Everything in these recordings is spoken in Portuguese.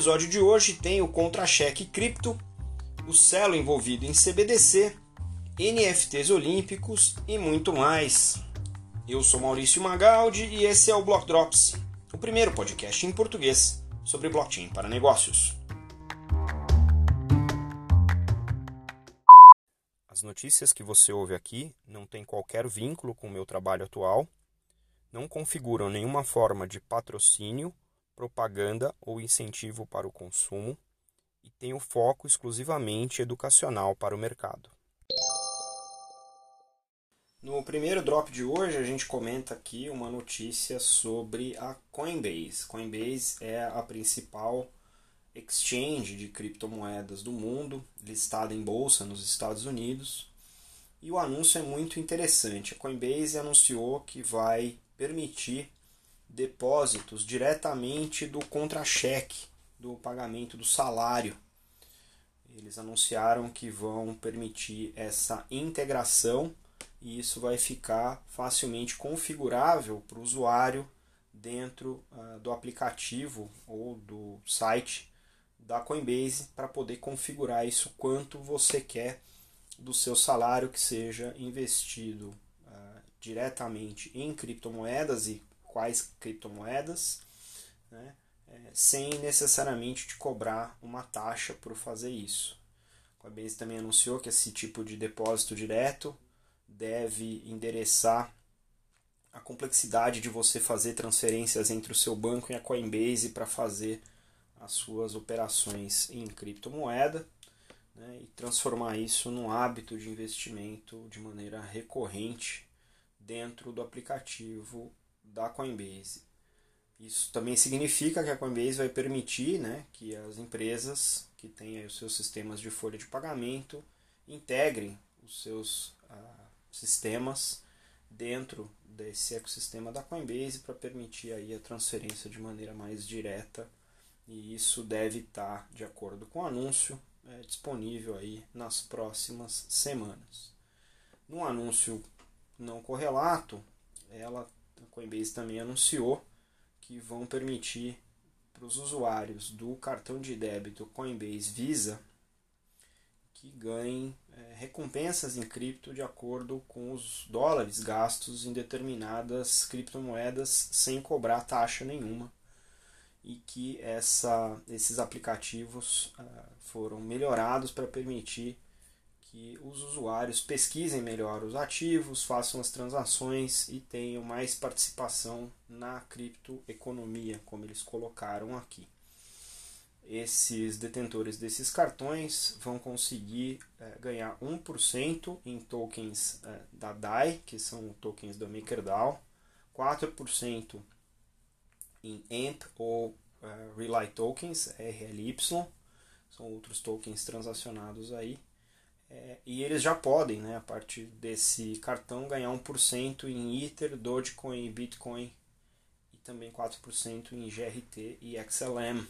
episódio de hoje tem o contra-cheque cripto, o Celo envolvido em CBDC, NFTs olímpicos e muito mais. Eu sou Maurício Magaldi e esse é o Block Drops, o primeiro podcast em português sobre blockchain para negócios. As notícias que você ouve aqui não têm qualquer vínculo com o meu trabalho atual, não configuram nenhuma forma de patrocínio, propaganda ou incentivo para o consumo e têm o foco exclusivamente educacional para o mercado. No primeiro drop de hoje, a gente comenta aqui uma notícia sobre a Coinbase. Coinbase é a principal exchange de criptomoedas do mundo, listada em bolsa nos Estados Unidos. E o anúncio é muito interessante. A Coinbase anunciou que vai permitir depósitos diretamente do contra-cheque, do pagamento do salário. Eles anunciaram que vão permitir essa integração e isso vai ficar facilmente configurável para o usuário dentro uh, do aplicativo ou do site da Coinbase para poder configurar isso quanto você quer do seu salário que seja investido uh, diretamente em criptomoedas e quais criptomoedas, né, é, sem necessariamente te cobrar uma taxa por fazer isso. A Coinbase também anunciou que esse tipo de depósito direto deve endereçar a complexidade de você fazer transferências entre o seu banco e a Coinbase para fazer as suas operações em criptomoeda né, e transformar isso num hábito de investimento de maneira recorrente dentro do aplicativo da Coinbase. Isso também significa que a Coinbase vai permitir né, que as empresas que têm os seus sistemas de folha de pagamento integrem os seus ah, sistemas dentro desse ecossistema da Coinbase para permitir aí a transferência de maneira mais direta e isso deve estar de acordo com o anúncio é, disponível aí nas próximas semanas. No anúncio não correlato, ela Coinbase também anunciou que vão permitir para os usuários do cartão de débito Coinbase Visa que ganhem é, recompensas em cripto de acordo com os dólares gastos em determinadas criptomoedas sem cobrar taxa nenhuma e que essa, esses aplicativos uh, foram melhorados para permitir que os usuários pesquisem melhor os ativos, façam as transações e tenham mais participação na criptoeconomia, como eles colocaram aqui esses detentores desses cartões vão conseguir é, ganhar 1% em tokens é, da DAI, que são tokens da MakerDAO, 4% em AMP ou é, Relay Tokens, RLY, são outros tokens transacionados aí. É, e eles já podem, né, a partir desse cartão, ganhar 1% em Ether, Dogecoin e Bitcoin, e também 4% em GRT e XLM.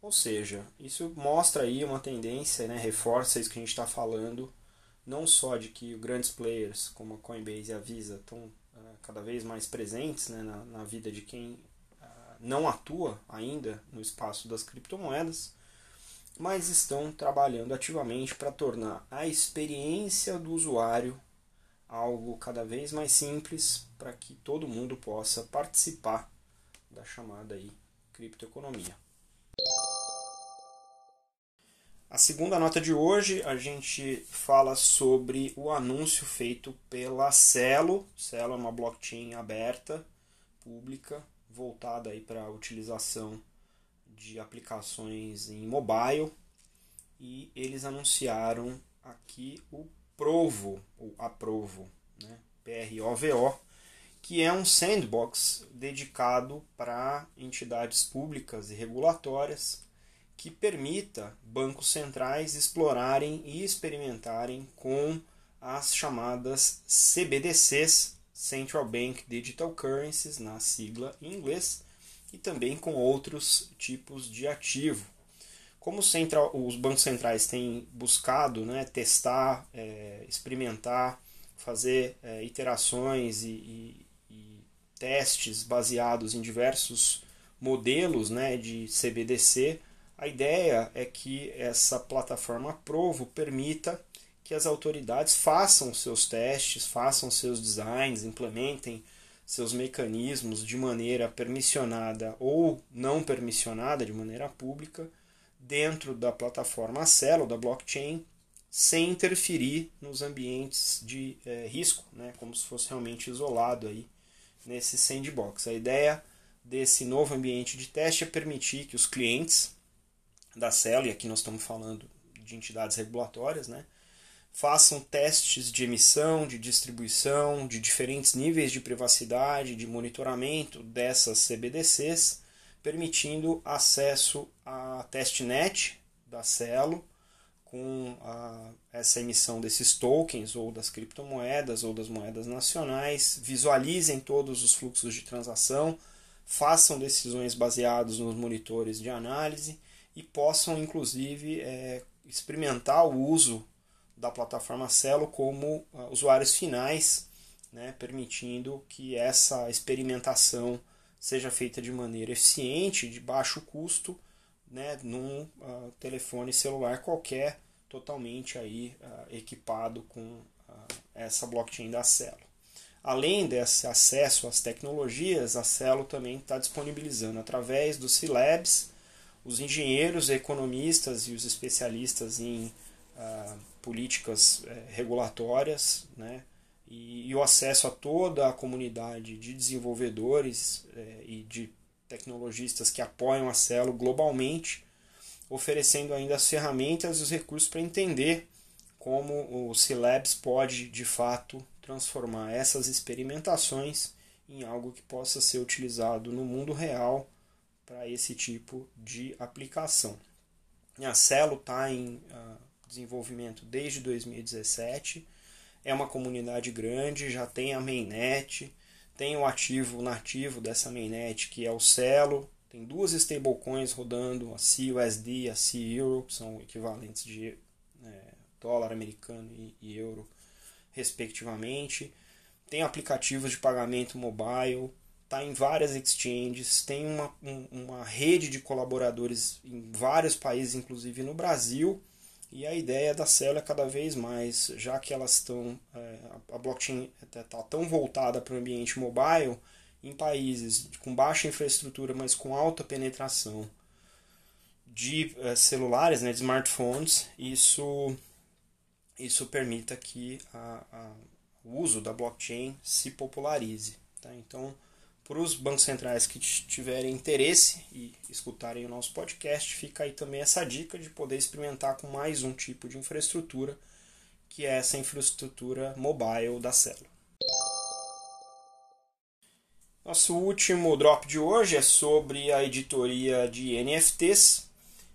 Ou seja, isso mostra aí uma tendência, né, reforça isso que a gente está falando, não só de que grandes players como a Coinbase e a Visa estão uh, cada vez mais presentes né, na, na vida de quem uh, não atua ainda no espaço das criptomoedas, mas estão trabalhando ativamente para tornar a experiência do usuário algo cada vez mais simples para que todo mundo possa participar da chamada aí criptoeconomia. A segunda nota de hoje a gente fala sobre o anúncio feito pela Celo. Celo é uma blockchain aberta, pública, voltada aí para a utilização de aplicações em mobile. E eles anunciaram aqui o Provo, ou Aprovo, né? P-R-O-V-O, que é um sandbox dedicado para entidades públicas e regulatórias que permita bancos centrais explorarem e experimentarem com as chamadas CBDCs, Central Bank Digital Currencies, na sigla em inglês, e também com outros tipos de ativo. Como central, os bancos centrais têm buscado né, testar, é, experimentar, fazer é, iterações e, e, e testes baseados em diversos modelos né, de CBDC, a ideia é que essa plataforma Provo permita que as autoridades façam seus testes, façam seus designs, implementem seus mecanismos de maneira permissionada ou não permissionada, de maneira pública, dentro da plataforma Celo, da blockchain, sem interferir nos ambientes de é, risco, né, como se fosse realmente isolado aí nesse sandbox. A ideia desse novo ambiente de teste é permitir que os clientes da Celo, e aqui nós estamos falando de entidades regulatórias, né, façam testes de emissão, de distribuição, de diferentes níveis de privacidade, de monitoramento dessas CBDCs, permitindo acesso à testnet da Celo com a, essa emissão desses tokens ou das criptomoedas ou das moedas nacionais, visualizem todos os fluxos de transação, façam decisões baseadas nos monitores de análise e possam inclusive é, experimentar o uso da plataforma Celo como uh, usuários finais, né, permitindo que essa experimentação seja feita de maneira eficiente, de baixo custo, né, num uh, telefone celular qualquer, totalmente aí uh, equipado com essa blockchain da Celo. Além desse acesso às tecnologias, a Celo também está disponibilizando através do C-Labs os engenheiros, economistas e os especialistas em políticas uh, regulatórias né, e, e, o acesso a toda a comunidade de desenvolvedores uh, e de tecnologistas que apoiam a Celo globalmente, oferecendo ainda as ferramentas e os recursos para entender como o C-Labs pode de fato transformar essas experimentações em algo que possa ser utilizado no mundo real para esse tipo de aplicação. A Celo está em uh, desenvolvimento desde 2017. É uma comunidade grande, já tem a mainnet, tem o ativo nativo dessa mainnet que é o Celo. Tem duas stablecoins rodando, a CUSD e a C-Euro, que são equivalentes de é, dólar americano e, e euro, respectivamente. Tem aplicativos de pagamento mobile, está em várias exchanges, tem uma, um, uma rede de colaboradores em vários países, inclusive no Brasil. E a ideia da Celo é cada vez mais, já que elas estão. É, a blockchain está tá tão voltada para o ambiente mobile, em países com baixa infraestrutura, mas com alta penetração de é, celulares, né, de smartphones, isso, isso permita que a, a, o uso da blockchain se popularize. Tá? Então, para os bancos centrais que tiverem interesse e escutarem o nosso podcast, fica aí também essa dica de poder experimentar com mais um tipo de infraestrutura, que é essa infraestrutura mobile da Celo. Nosso último drop de hoje é sobre a editoria de NFTs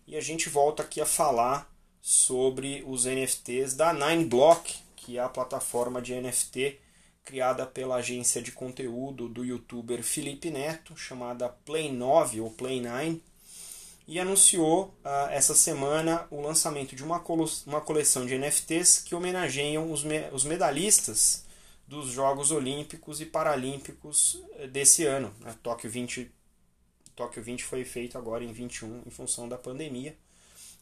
e a gente volta aqui a falar sobre os NFTs da Nineblock, que é a plataforma de NFT criada pela agência de conteúdo do youtuber Felipe Neto, chamada Play 9 ou Play 9, e anunciou uh, essa semana o lançamento de uma, uma coleção de NFTs que homenageiam os, me os medalhistas dos Jogos Olímpicos e Paralímpicos eh, desse ano. Né? Tóquio, 20, Tóquio 20 foi feito agora em 21 em função da pandemia.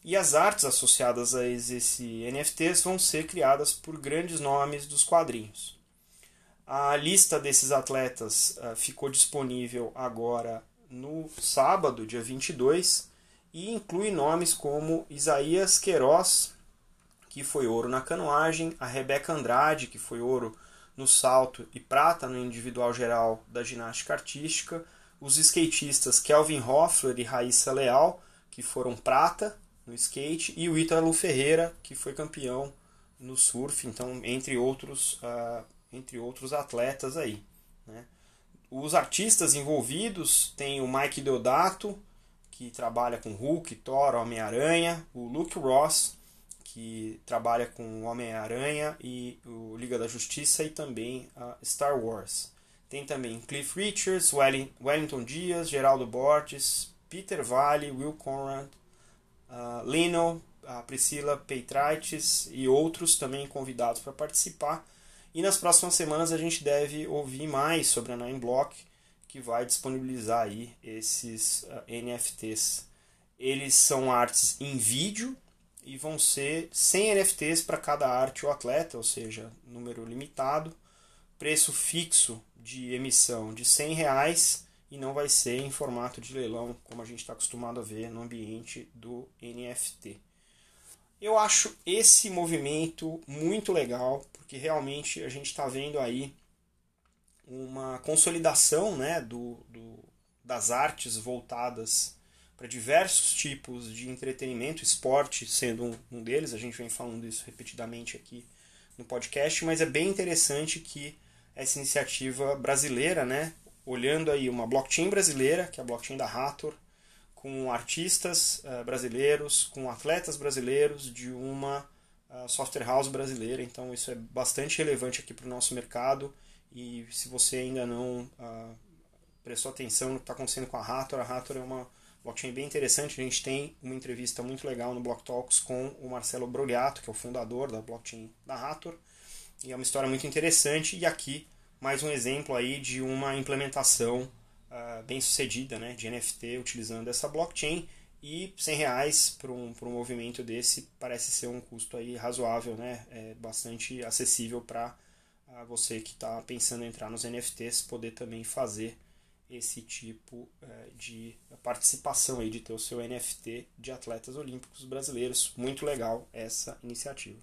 E as artes associadas a esse NFTs vão ser criadas por grandes nomes dos quadrinhos. A lista desses atletas uh, ficou disponível agora no sábado, dia 22, e inclui nomes como Isaías Queiroz, que foi ouro na canoagem, a Rebeca Andrade, que foi ouro no salto e prata no individual geral da ginástica artística, os skatistas Kelvin Hoffler e Raíssa Leal, que foram prata no skate, e o Ítalo Ferreira, que foi campeão no surf, então, entre outros uh, entre outros atletas aí. Né? Os artistas envolvidos tem o Mike Deodato, que trabalha com Hulk, Thor, Homem-Aranha, o Luke Ross, que trabalha com Homem-Aranha e o Liga da Justiça e também a Star Wars. Tem também Cliff Richards, Wellington Dias, Geraldo Borges, Peter Valle, Will Conrad, uh, Lino, a Priscila Peitrites e outros também convidados para participar. E nas próximas semanas a gente deve ouvir mais sobre a Nine Block, que vai disponibilizar aí esses uh, NFTs. Eles são artes em vídeo e vão ser 100 NFTs para cada arte ou atleta, ou seja, número limitado, preço fixo de emissão de 100 reais e não vai ser em formato de leilão, como a gente está acostumado a ver no ambiente do NFT. Eu acho esse movimento muito legal, porque realmente a gente está vendo aí uma consolidação né, do, do das artes voltadas para diversos tipos de entretenimento, esporte sendo um, deles, a gente vem falando isso repetidamente aqui no podcast, mas é bem interessante que essa iniciativa brasileira, né, olhando aí uma blockchain brasileira, que é a blockchain da Hathor, com artistas uh, brasileiros, com atletas brasileiros de uma uh, software house brasileira. Então isso é bastante relevante aqui para o nosso mercado. E se você ainda não uh, prestou atenção no que está acontecendo com a Hathor, a Hathor é uma blockchain bem interessante. A gente tem uma entrevista muito legal no Block Talks com o Marcelo Brogliato, que é o fundador da blockchain da Hathor. E é uma história muito interessante. E aqui mais um exemplo aí de uma implementação uh, bem sucedida né, de NFT utilizando essa blockchain e 100 reais para um, um movimento desse parece ser um custo aí razoável, né, é bastante acessível para uh, você que está pensando em entrar nos NFTs poder também fazer esse tipo uh, de participação aí de ter o seu NFT de atletas olímpicos brasileiros. Muito legal essa iniciativa.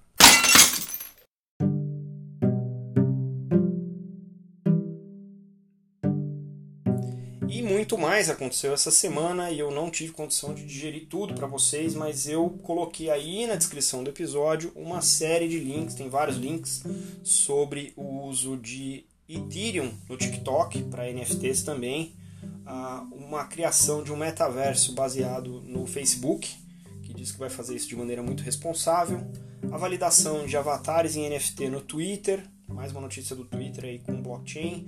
Muito mais aconteceu essa semana e eu não tive condição de digerir tudo para vocês, mas eu coloquei aí na descrição do episódio uma série de links, tem vários links sobre o uso de Ethereum no TikTok para NFTs também, uma criação de um metaverso baseado no Facebook, que diz que vai fazer isso de maneira muito responsável, a validação de avatares em NFT no Twitter, mais uma notícia do Twitter aí com blockchain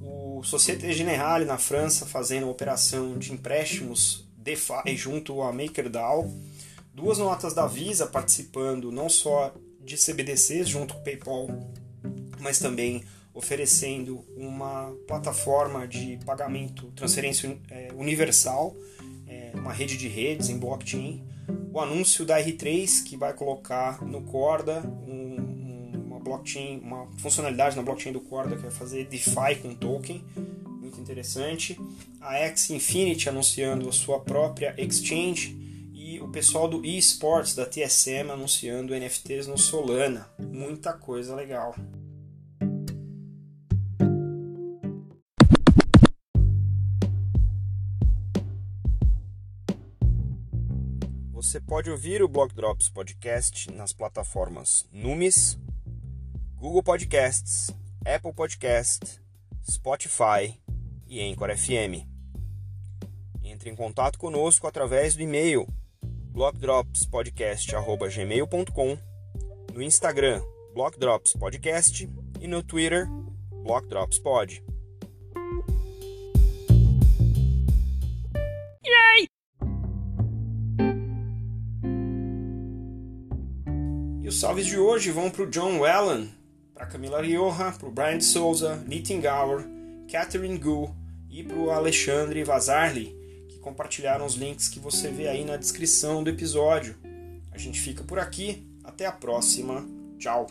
o Societe Generale na França fazendo uma operação de empréstimos DeFi junto à MakerDAO, duas notas da Visa participando não só de CBDCs junto com o PayPal, mas também oferecendo uma plataforma de pagamento, transferência é, universal, é, uma rede de redes em blockchain. O anúncio da R3 que vai colocar no Corda um blockchain, uma funcionalidade na blockchain do Corda que vai fazer DeFi com token, muito interessante. A X Infinity anunciando a sua própria exchange e o pessoal do eSports da TSM anunciando NFTs no Solana. Muita coisa legal. Você pode ouvir o Block Drops Podcast nas plataformas Numis, Google Podcasts, Apple Podcast, Spotify e Anchor FM. Entre em contato conosco através do e-mail blockdropspodcast@gmail.com, no Instagram blockdropspodcast e no Twitter blockdropspod. E os salves de hoje vão para o John Wellen, para Camila Rioja, para o Brian Souza, Nitin Gower, Catherine Gu e para o Alexandre Vazarli, que compartilharam os links que você vê aí na descrição do episódio. A gente fica por aqui, até a próxima, tchau!